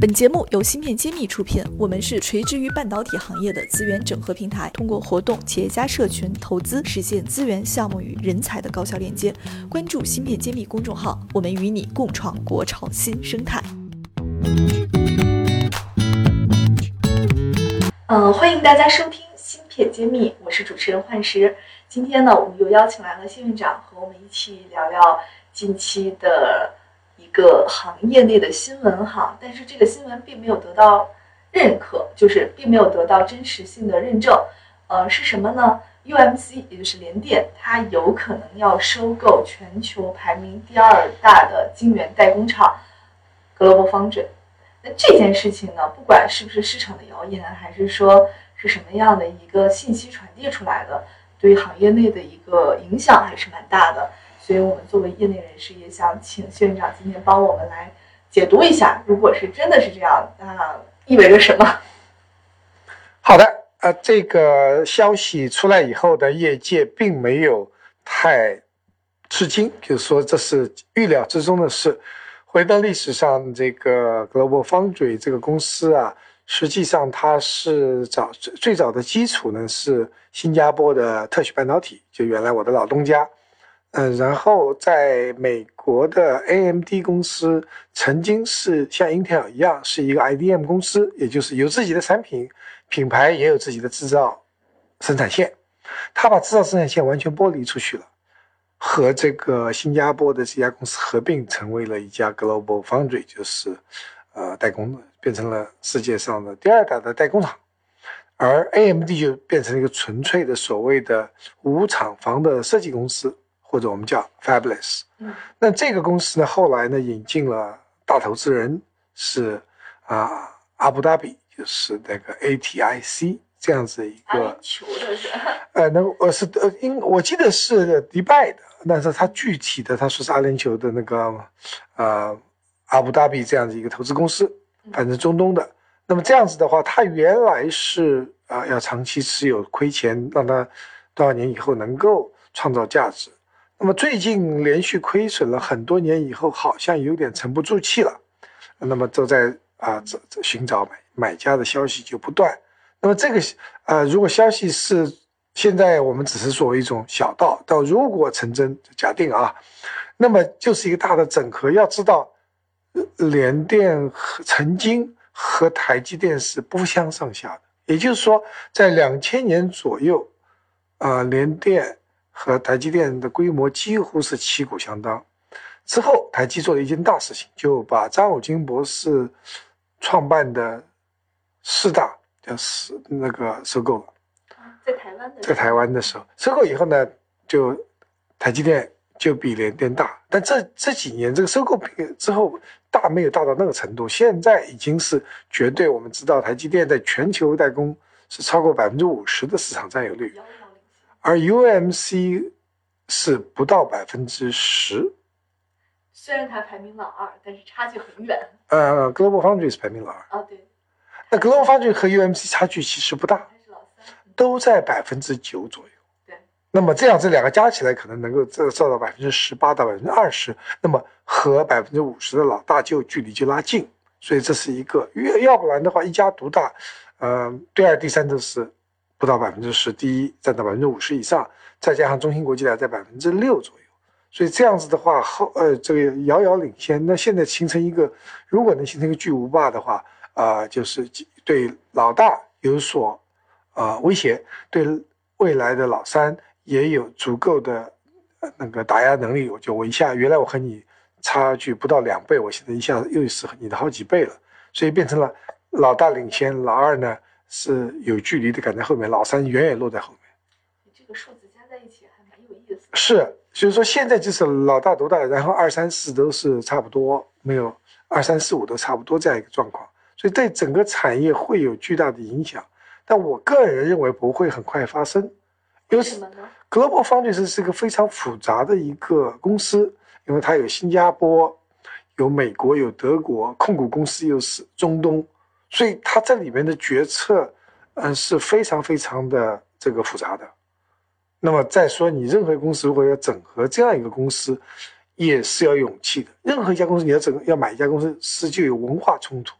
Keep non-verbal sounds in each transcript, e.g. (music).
本节目由芯片揭秘出品，我们是垂直于半导体行业的资源整合平台，通过活动、企业家社群、投资，实现资源、项目与人才的高效链接。关注芯片揭秘公众号，我们与你共创国潮新生态。嗯，欢迎大家收听芯片揭秘，我是主持人幻石。今天呢，我们又邀请来了谢院长和我们一起聊聊近期的。一个行业内的新闻哈，但是这个新闻并没有得到认可，就是并没有得到真实性的认证。呃，是什么呢？UMC 也就是联电，它有可能要收购全球排名第二大的晶圆代工厂 Global Foundry。那这件事情呢，不管是不是市场的谣言，还是说是什么样的一个信息传递出来的，对于行业内的一个影响还是蛮大的。所以我们作为业内人士，也想请谢院长今天帮我们来解读一下，如果是真的是这样，那意味着什么？好的，呃，这个消息出来以后的业界并没有太吃惊，就是说这是预料之中的事。回到历史上，这个 Global Foundry 这个公司啊，实际上它是早最早的基础呢是新加坡的特许半导体，就原来我的老东家。嗯，然后在美国的 AMD 公司曾经是像 Intel 一样是一个 IDM 公司，也就是有自己的产品品牌，也有自己的制造生产线。他把制造生产线完全剥离出去了，和这个新加坡的这家公司合并，成为了一家 Global Foundry，就是呃代工的，变成了世界上的第二大的代工厂。而 AMD 就变成了一个纯粹的所谓的无厂房的设计公司。或者我们叫 Fabulous，嗯，那这个公司呢，后来呢引进了大投资人是啊阿布达比，就是那个 ATIC 这样子一个球的 (laughs) 是，呃，那我是呃，因我记得是迪拜的，但是他具体的他说是阿联酋的那个呃阿布达比这样子一个投资公司，反正中东的。那么这样子的话，他原来是啊要长期持有亏钱，让他多少年以后能够创造价值。那么最近连续亏损了很多年以后，好像有点沉不住气了。那么都在啊这这寻找买买家的消息就不断。那么这个啊，如果消息是现在我们只是作为一种小道，到如果成真，假定啊，那么就是一个大的整合。要知道，联电和曾经和台积电是不相上下的，也就是说，在两千年左右，啊联电。和台积电的规模几乎是旗鼓相当。之后，台积做了一件大事情，就把张汝京博士创办的四大叫四那个收购了。在台湾的在台湾的时候，收购以后呢，就台积电就比联电大。但这这几年这个收购之后大没有大到那个程度，现在已经是绝对。我们知道台积电在全球代工是超过百分之五十的市场占有率。而 UMC 是不到百分之十，虽然它排名老二，但是差距很远。呃，Global Foundry 是排名老二。哦，对。那 Global Foundry 和 UMC 差距其实不大，都在百分之九左右。对。那么这样这两个加起来可能能够这做到百分之十八到百分之二十，那么和百分之五十的老大就距离就拉近，所以这是一个。要要不然的话，一家独大，呃，第二、第三都是。不到百分之十，第一占到百分之五十以上，再加上中芯国际呢，在百分之六左右，所以这样子的话，后呃这个遥遥领先。那现在形成一个，如果能形成一个巨无霸的话，啊，就是对老大有所啊威胁，对未来的老三也有足够的那个打压能力。我就我一下，原来我和你差距不到两倍，我现在一下子又是你的好几倍了，所以变成了老大领先，老二呢？是有距离的赶在后面，老三远远落在后面。这个数字加在一起还蛮有意思。是，所以说现在就是老大独大，然后二三四都是差不多，没有二三四五都差不多这样一个状况，所以对整个产业会有巨大的影响。但我个人认为不会很快发生。因为什么呢？Global Foundry 是一个非常复杂的一个公司，因为它有新加坡、有美国、有德国控股公司，又是中东。所以它这里面的决策，嗯，是非常非常的这个复杂的。那么再说，你任何公司如果要整合这样一个公司，也是要勇气的。任何一家公司你要整要买一家公司，是就有文化冲突。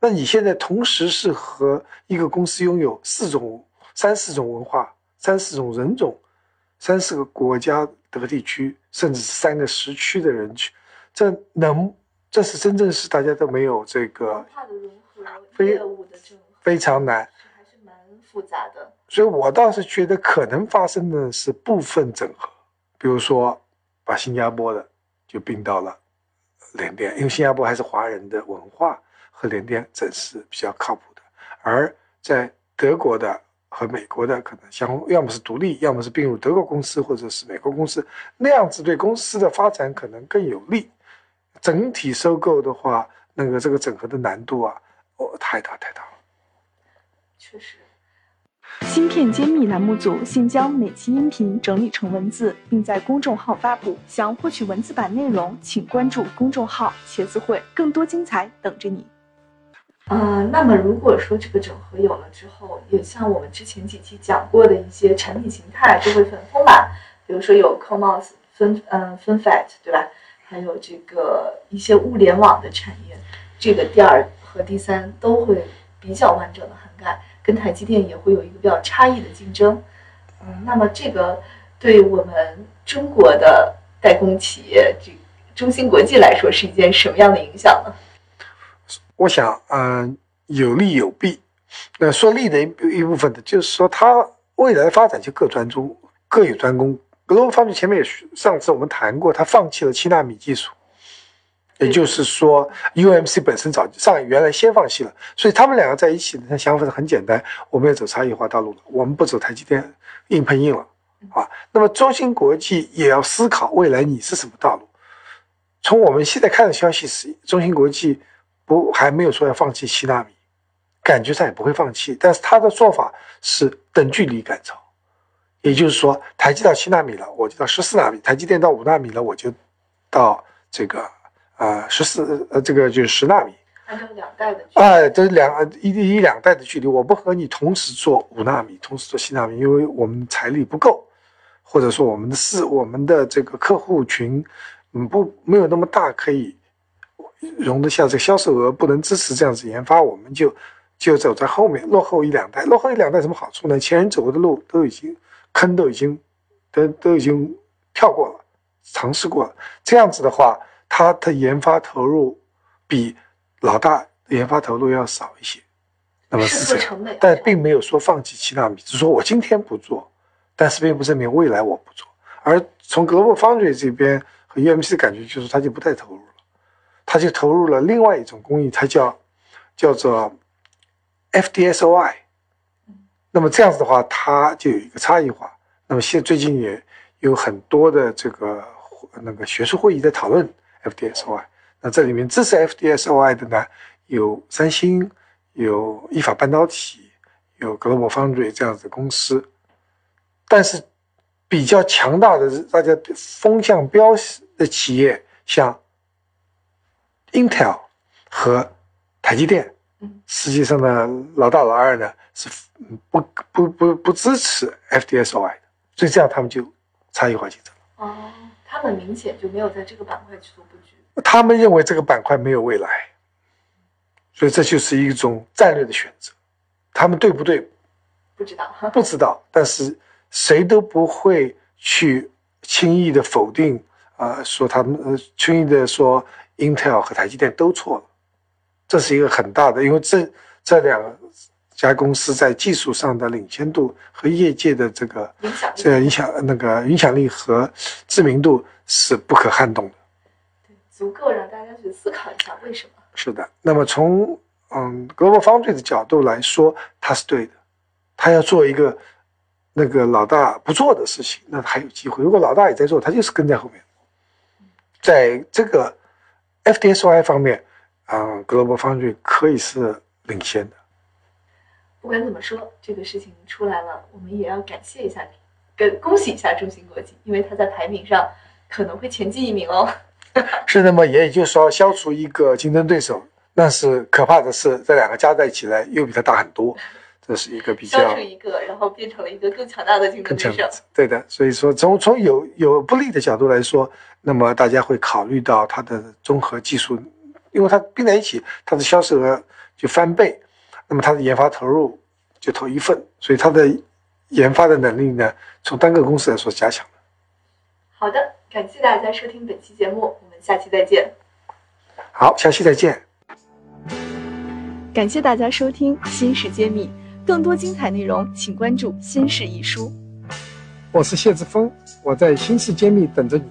那你现在同时是和一个公司拥有四种、三四种文化、三四种人种、三四个国家的地区，甚至是三个时区的人群，这能，这是真正是大家都没有这个、非非常难。还是蛮复杂的。所以我倒是觉得可能发生的是部分整合，比如说把新加坡的就并到了联电，因为新加坡还是华人的文化和联电整是比较靠谱的，而在德国的和美国的可能相要么是独立，要么是并入德国公司或者是美国公司，那样子对公司的发展可能更有利。整体收购的话，那个这个整合的难度啊，哦，太大太大了。确实，芯片揭秘栏目组现将每期音频整理成文字，并在公众号发布。想获取文字版内容，请关注公众号“茄子会”，更多精彩等着你。呃，那么如果说这个整合有了之后，也像我们之前几期讲过的一些产品形态就会很丰满，比如说有 CoMOS 分嗯分 FAT 对吧？还有这个一些物联网的产业，这个第二和第三都会比较完整的涵盖，跟台积电也会有一个比较差异的竞争。嗯，那么这个对我们中国的代工企业，这中芯国际来说是一件什么样的影响呢？我想，嗯、有利有弊。那说利的一一部分呢，就是说它未来发展就各专注，各有专攻。格罗方面前面也上次我们谈过，它放弃了七纳米技术，也就是说，UMC 本身早上原来先放弃了，所以他们两个在一起的想法是很简单，我们要走差异化道路了，我们不走台积电硬碰硬了啊。那么中芯国际也要思考未来你是什么道路。从我们现在看的消息是，中芯国际不还没有说要放弃七纳米，感觉上也不会放弃，但是他的做法是等距离赶超，也就是说，台积到七纳米了，我就到十四纳米；台积电到五纳米了，我就到这个呃十四呃这个就是十纳米。按照两代的哎，这两一一两代的距离，我不和你同时做五纳米，同时做七纳米，因为我们财力不够，或者说我们的市我们的这个客户群，嗯不没有那么大，可以容得下这个销售额，不能支持这样子研发，我们就就走在后面，落后一两代。落后一两代什么好处呢？前人走过的路都已经坑都已经都都已经跳过了，尝试过了。这样子的话，它的研发投入比老大研发投入要少一些。那么是这样，但并没有说放弃七纳米，只是说我今天不做，但是并不证明未来我不做。而从 Global Foundry 这边和 UMC 的感觉就是，他就不太投入了，他就投入了另外一种工艺，它叫叫做 FDSOI。那么这样子的话，它就有一个差异化。那么现最近也有很多的这个那个学术会议在讨论 FDSOI。那这里面支持 FDSOI 的呢，有三星、有意法半导体、有 Global Foundry 这样子的公司。但是比较强大的大家风向标的企业，像 Intel 和台积电嗯，实际上呢，老大老二呢是不不不不支持 FDSOI 的，所以这样他们就差异化竞争。哦，他们明显就没有在这个板块去做布局。他们认为这个板块没有未来，所以这就是一种战略的选择。他们对不对不知道，(laughs) 不知道，但是谁都不会去轻易的否定啊、呃说他们呃轻易的说 Intel 和台积电都错了，这是一个很大的，因为这这两家公司在技术上的领先度和业界的这个影响力这个影响那个影响力和知名度是不可撼动的。对足够让大家去思考一下为什么。是的，那么从嗯 Global Foundry 的角度来说，他是对的，他要做一个那个老大不做的事情，那还有机会。如果老大也在做，他就是跟在后面。在这个 FDSOI 方面，嗯，Global Foundry 可以是领先的。不管怎么说，这个事情出来了，我们也要感谢一下，跟恭喜一下中芯国际，因为它在排名上可能会前进一名哦。(laughs) 是那么，也就是说消除一个竞争对手，但是可怕的是这两个加在一起来又比它大很多，这是一个比较消除一个，然后变成了一个更强大的竞争对手。对的，所以说从从有有不利的角度来说，那么大家会考虑到它的综合技术因为它并在一起，它的销售额就翻倍，那么它的研发投入就投一份，所以它的研发的能力呢，从单个公司来说加强了。好的，感谢大家收听本期节目，我们下期再见。好，下期再见。感谢大家收听《新事揭秘》，更多精彩内容请关注《新事一书》。我是谢志峰，我在新事揭秘等着你。